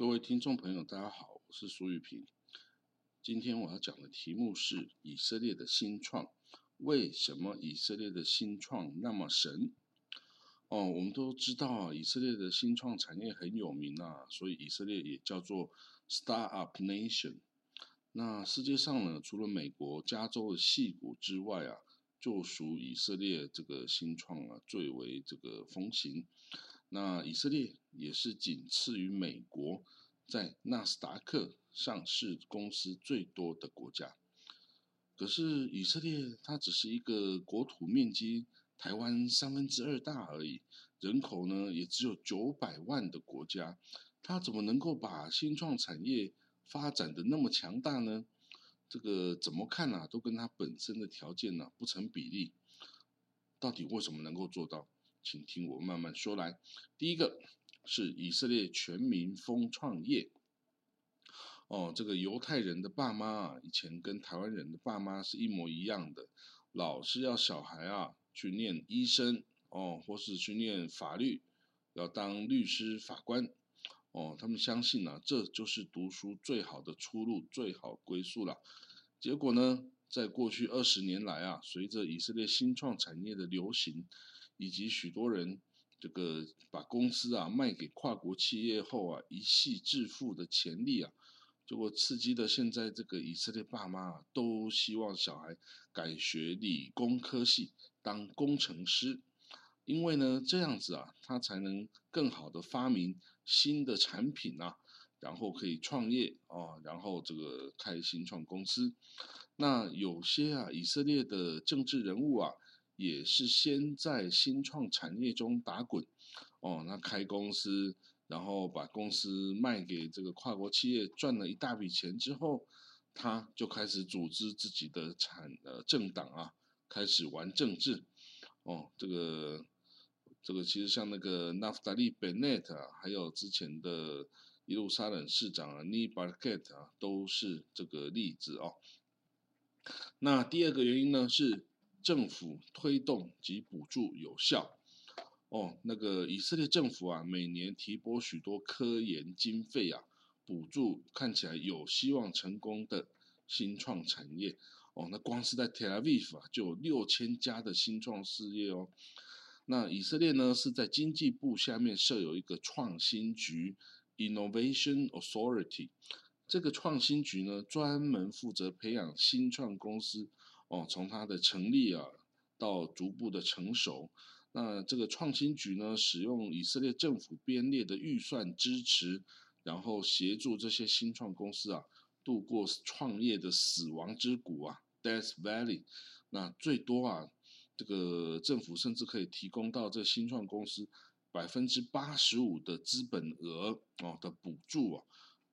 各位听众朋友，大家好，我是苏玉平。今天我要讲的题目是以色列的新创。为什么以色列的新创那么神？哦，我们都知道啊，以色列的新创产业很有名啊，所以以色列也叫做 Star Up Nation。那世界上呢，除了美国加州的戏谷之外啊，就属以色列这个新创啊最为这个风行。那以色列也是仅次于美国，在纳斯达克上市公司最多的国家。可是以色列它只是一个国土面积台湾三分之二大而已，人口呢也只有九百万的国家，它怎么能够把新创产业发展的那么强大呢？这个怎么看啊，都跟它本身的条件呢不成比例。到底为什么能够做到？请听我慢慢说来。第一个是以色列全民疯创业。哦，这个犹太人的爸妈啊，以前跟台湾人的爸妈是一模一样的，老是要小孩啊去念医生哦，或是去念法律，要当律师、法官哦。他们相信呢，这就是读书最好的出路、最好归宿了。结果呢，在过去二十年来啊，随着以色列新创产业的流行。以及许多人这个把公司啊卖给跨国企业后啊一系致富的潜力啊，结果刺激的现在这个以色列爸妈都希望小孩改学理工科系当工程师，因为呢这样子啊他才能更好的发明新的产品啊，然后可以创业啊，然后这个开新创公司。那有些啊以色列的政治人物啊。也是先在新创产业中打滚，哦，那开公司，然后把公司卖给这个跨国企业，赚了一大笔钱之后，他就开始组织自己的产呃政党啊，开始玩政治，哦，这个这个其实像那个纳夫达利·贝内特啊，还有之前的耶路撒冷市长啊尼巴克特啊，都是这个例子哦。那第二个原因呢是。政府推动及补助有效哦，那个以色列政府啊，每年提拨许多科研经费啊，补助看起来有希望成功的新创产业哦。那光是在 Tel Aviv 啊，就有六千家的新创事业哦。那以色列呢，是在经济部下面设有一个创新局 （Innovation Authority），这个创新局呢，专门负责培养新创公司。哦，从它的成立啊，到逐步的成熟，那这个创新局呢，使用以色列政府编列的预算支持，然后协助这些新创公司啊，度过创业的死亡之谷啊，Death Valley。那最多啊，这个政府甚至可以提供到这新创公司百分之八十五的资本额哦的补助啊。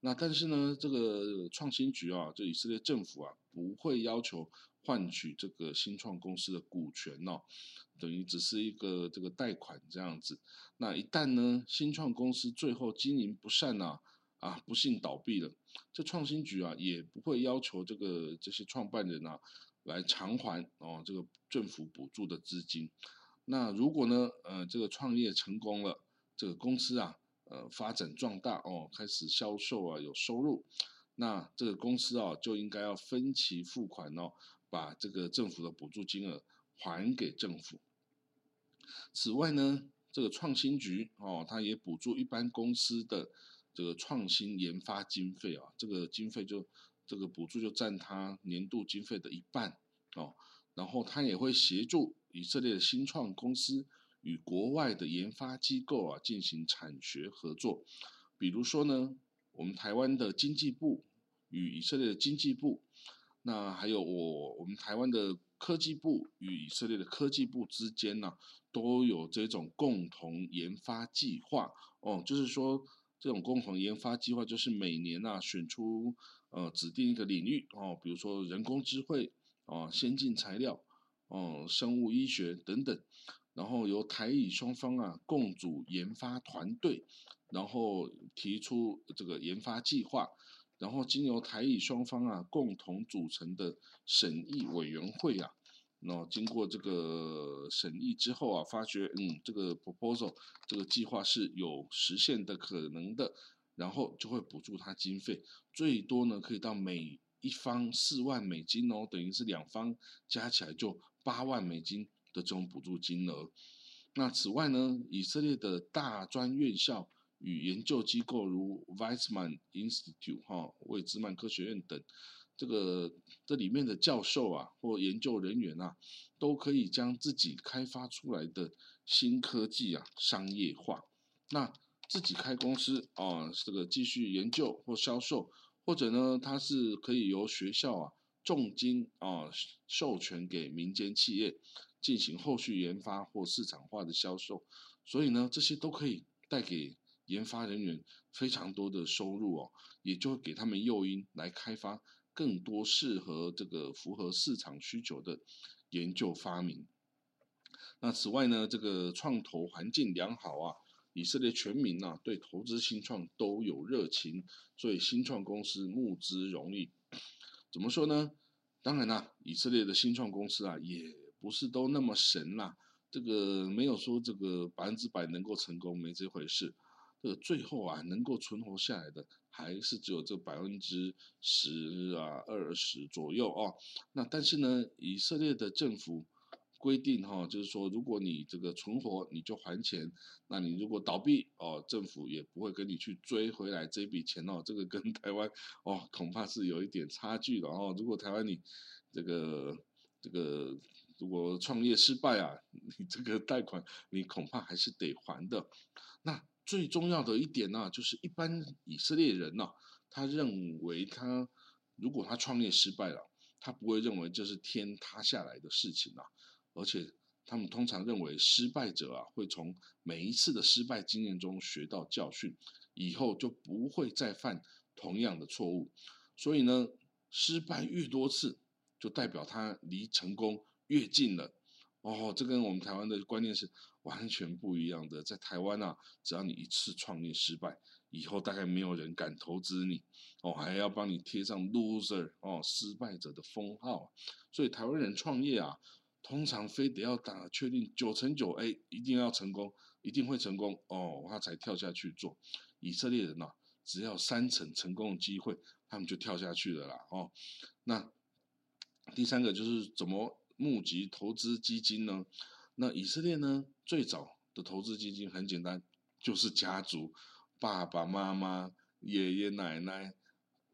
那但是呢，这个创新局啊，这以色列政府啊，不会要求。换取这个新创公司的股权哦，等于只是一个这个贷款这样子。那一旦呢，新创公司最后经营不善呐，啊，不幸倒闭了，这创新局啊也不会要求这个这些创办人啊来偿还哦这个政府补助的资金。那如果呢，呃，这个创业成功了，这个公司啊，呃，发展壮大哦，开始销售啊，有收入，那这个公司啊就应该要分期付款哦。把这个政府的补助金额还给政府。此外呢，这个创新局哦，它也补助一般公司的这个创新研发经费啊，这个经费就这个补助就占它年度经费的一半哦。然后它也会协助以色列的新创公司与国外的研发机构啊进行产学合作。比如说呢，我们台湾的经济部与以色列的经济部。那还有我我们台湾的科技部与以色列的科技部之间呢，都有这种共同研发计划哦。就是说，这种共同研发计划就是每年啊选出呃指定一个领域哦，比如说人工智慧哦、先进材料哦、生物医学等等，然后由台以双方啊共组研发团队，然后提出这个研发计划。然后经由台以双方啊共同组成的审议委员会啊，那经过这个审议之后啊，发觉嗯这个 proposal 这个计划是有实现的可能的，然后就会补助他经费，最多呢可以到每一方四万美金哦，等于是两方加起来就八万美金的这种补助金额。那此外呢，以色列的大专院校与研究机构如 Weizmann Institute 哈，魏兹曼科学院等，这个这里面的教授啊或研究人员啊，都可以将自己开发出来的新科技啊商业化。那自己开公司啊，这个继续研究或销售，或者呢，它是可以由学校啊重金啊授权给民间企业进行后续研发或市场化的销售，所以呢，这些都可以带给研发人员非常多的收入哦，也就会给他们诱因来开发更多适合这个符合市场需求的研究发明。那此外呢，这个创投环境良好啊。以色列全民呐，对投资新创都有热情，所以新创公司募资容易。怎么说呢？当然啦，以色列的新创公司啊，也不是都那么神啦。这个没有说这个百分之百能够成功，没这回事。最后啊，能够存活下来的，还是只有这百分之十啊、二十左右哦。那但是呢，以色列的政府。规定哈，就是说，如果你这个存活，你就还钱；那你如果倒闭哦，政府也不会跟你去追回来这笔钱哦。这个跟 台湾哦，恐怕是有一点差距的哦。如果台湾你这个这个如果创业失败啊，你这个贷款你恐怕还是得还的。那最重要的一点呢，就是一般以色列人呢，他认为他如果他创业失败了，他不会认为这是天塌下来的事情啊。而且他们通常认为失败者啊会从每一次的失败经验中学到教训，以后就不会再犯同样的错误。所以呢，失败越多次，就代表他离成功越近了。哦，这跟我们台湾的观念是完全不一样的。在台湾啊，只要你一次创业失败，以后大概没有人敢投资你，哦，还要帮你贴上 loser 哦失败者的封号。所以台湾人创业啊。通常非得要打确定九成九，哎，一定要成功，一定会成功哦，他才跳下去做。以色列人呐，只要三成成功的机会，他们就跳下去了啦。哦，那第三个就是怎么募集投资基金呢？那以色列呢，最早的投资基金很简单，就是家族，爸爸妈妈、爷爷奶奶、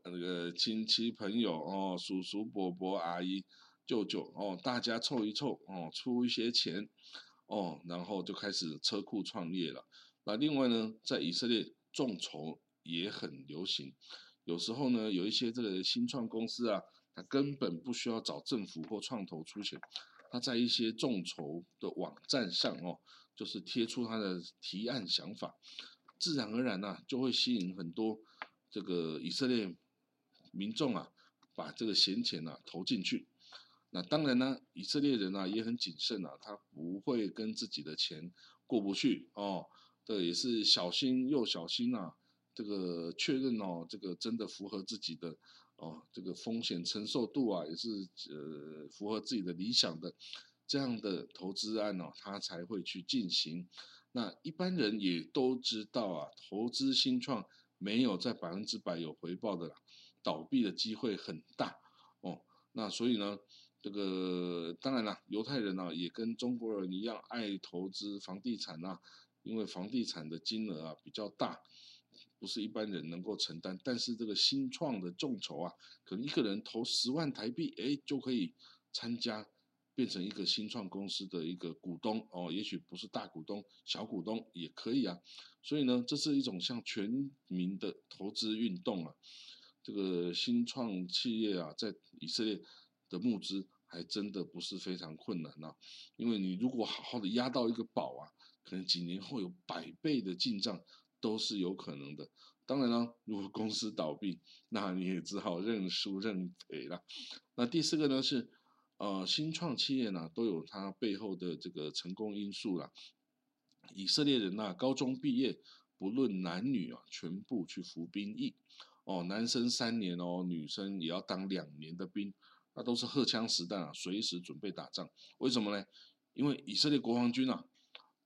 那个亲戚朋友哦，叔叔伯伯、阿姨。舅舅哦，大家凑一凑哦，出一些钱哦，然后就开始车库创业了。那另外呢，在以色列众筹也很流行。有时候呢，有一些这个新创公司啊，他根本不需要找政府或创投出钱，他在一些众筹的网站上哦，就是贴出他的提案想法，自然而然呐，就会吸引很多这个以色列民众啊，把这个闲钱呐投进去。那当然呢，以色列人啊也很谨慎啊，他不会跟自己的钱过不去哦。这也是小心又小心啊，这个确认哦，这个真的符合自己的哦，这个风险承受度啊，也是呃符合自己的理想的这样的投资案哦，他才会去进行。那一般人也都知道啊，投资新创没有在百分之百有回报的啦，倒闭的机会很大哦。那所以呢？这个当然了，犹太人呢也跟中国人一样爱投资房地产呐，因为房地产的金额啊比较大，不是一般人能够承担。但是这个新创的众筹啊，可能一个人投十万台币，哎就可以参加，变成一个新创公司的一个股东哦。也许不是大股东，小股东也可以啊。所以呢，这是一种像全民的投资运动啊。这个新创企业啊，在以色列的募资。还真的不是非常困难呐，因为你如果好好的押到一个宝啊，可能几年后有百倍的进账都是有可能的。当然了，如果公司倒闭，那你也只好认输认赔了。那第四个呢是，呃，新创企业呢都有它背后的这个成功因素啦。以色列人呐，高中毕业不论男女啊，全部去服兵役哦，男生三年哦，女生也要当两年的兵。那都是荷枪实弹啊，随时准备打仗。为什么呢？因为以色列国防军啊，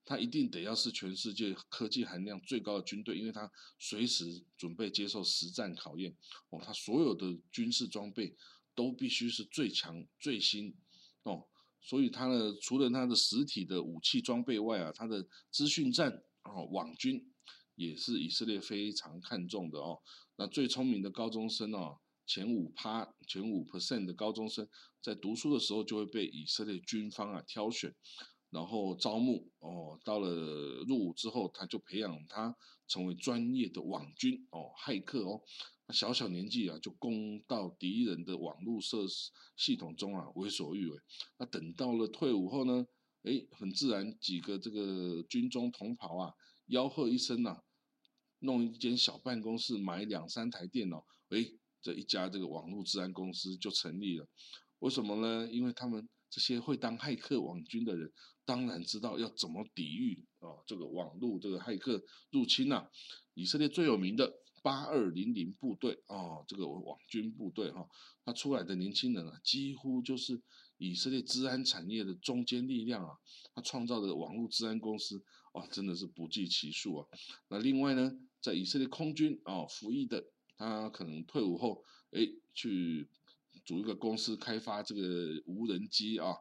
他一定得要是全世界科技含量最高的军队，因为他随时准备接受实战考验。哦，他所有的军事装备都必须是最强最新。哦，所以他呢，除了他的实体的武器装备外啊，他的资讯战哦，网军也是以色列非常看重的哦。那最聪明的高中生哦，前五趴前五 percent 的高中生在读书的时候就会被以色列军方啊挑选。然后招募哦，到了入伍之后，他就培养他成为专业的网军哦，骇客哦。那小小年纪啊，就攻到敌人的网络设施系统中啊，为所欲为。那等到了退伍后呢，哎，很自然几个这个军中同袍啊，吆喝一声呐，弄一间小办公室，买两三台电脑，哎，这一家这个网络治安公司就成立了。为什么呢？因为他们这些会当骇客网军的人。当然知道要怎么抵御啊，这个网络这个骇客入侵呐。以色列最有名的八二零零部队哦，这个网军部队哈，他出来的年轻人啊，几乎就是以色列治安产业的中坚力量啊。他创造的网络治安公司啊，真的是不计其数啊。那另外呢，在以色列空军啊服役的，他可能退伍后哎去组一个公司开发这个无人机啊。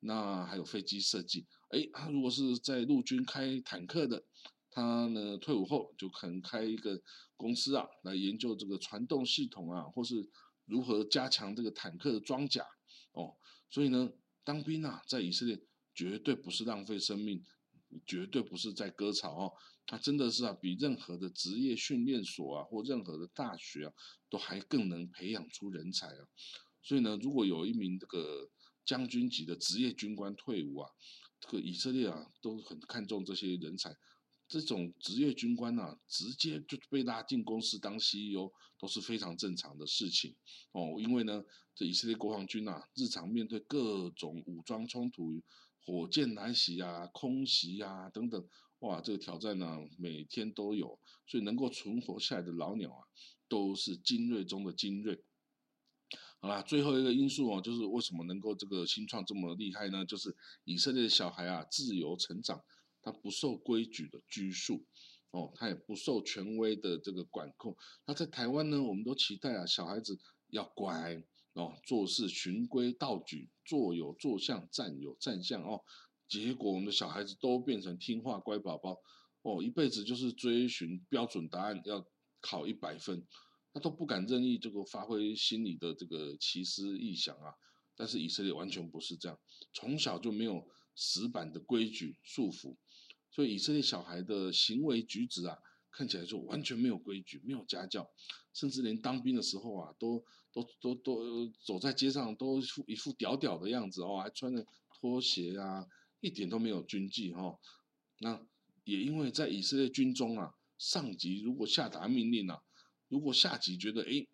那还有飞机设计，哎，他如果是在陆军开坦克的，他呢退伍后就可能开一个公司啊，来研究这个传动系统啊，或是如何加强这个坦克的装甲哦。所以呢，当兵啊，在以色列绝对不是浪费生命，绝对不是在割草哦，他真的是啊，比任何的职业训练所啊，或任何的大学啊，都还更能培养出人才啊。所以呢，如果有一名这个。将军级的职业军官退伍啊，这个以色列啊都很看重这些人才，这种职业军官呐，直接就被拉进公司当 CEO 都是非常正常的事情哦。因为呢，这以色列国防军呐，日常面对各种武装冲突、火箭来袭啊、空袭啊等等，哇，这个挑战呢每天都有，所以能够存活下来的老鸟啊，都是精锐中的精锐。好啦，最后一个因素哦，就是为什么能够这个新创这么厉害呢？就是以色列的小孩啊，自由成长，他不受规矩的拘束，哦，他也不受权威的这个管控。那在台湾呢，我们都期待啊，小孩子要乖哦，做事循规蹈矩，坐有坐相，站有站相哦。结果我们的小孩子都变成听话乖宝宝哦，一辈子就是追寻标准答案，要考一百分。他都不敢任意这个发挥心里的这个奇思异想啊，但是以色列完全不是这样，从小就没有死板的规矩束缚，所以以色列小孩的行为举止啊，看起来就完全没有规矩，没有家教，甚至连当兵的时候啊，都都都都走在街上都一副一副屌屌的样子哦，还穿着拖鞋啊，一点都没有军纪哈。那也因为在以色列军中啊，上级如果下达命令啊。如果下级觉得哎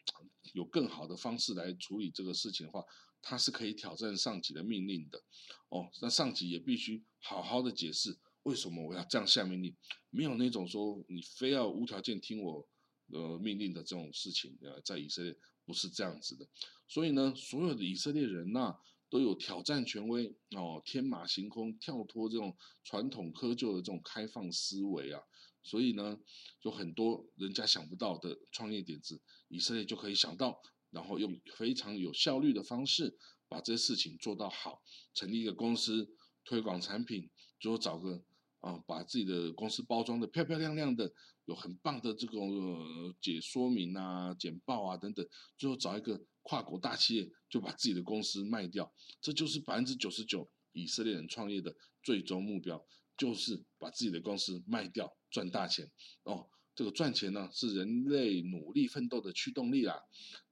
有更好的方式来处理这个事情的话，他是可以挑战上级的命令的，哦，那上级也必须好好的解释为什么我要这样下命令，没有那种说你非要无条件听我呃命令的这种事情，呃，在以色列不是这样子的，所以呢，所有的以色列人呐都有挑战权威哦，天马行空，跳脱这种传统窠臼的这种开放思维啊。所以呢，有很多人家想不到的创业点子，以色列就可以想到，然后用非常有效率的方式把这些事情做到好。成立一个公司，推广产品，最后找个啊，把自己的公司包装的漂漂亮亮的，有很棒的这种解说明啊、简报啊等等，最后找一个跨国大企业，就把自己的公司卖掉。这就是百分之九十九以色列人创业的最终目标。就是把自己的公司卖掉赚大钱哦，这个赚钱呢是人类努力奋斗的驱动力啦。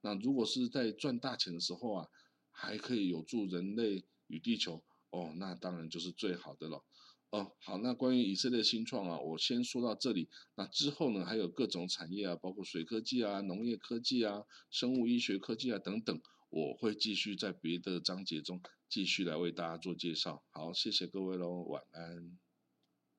那如果是在赚大钱的时候啊，还可以有助人类与地球哦，那当然就是最好的了。哦，好，那关于以色列新创啊，我先说到这里。那之后呢，还有各种产业啊，包括水科技啊、农业科技啊、生物医学科技啊等等，我会继续在别的章节中继续来为大家做介绍。好，谢谢各位喽，晚安。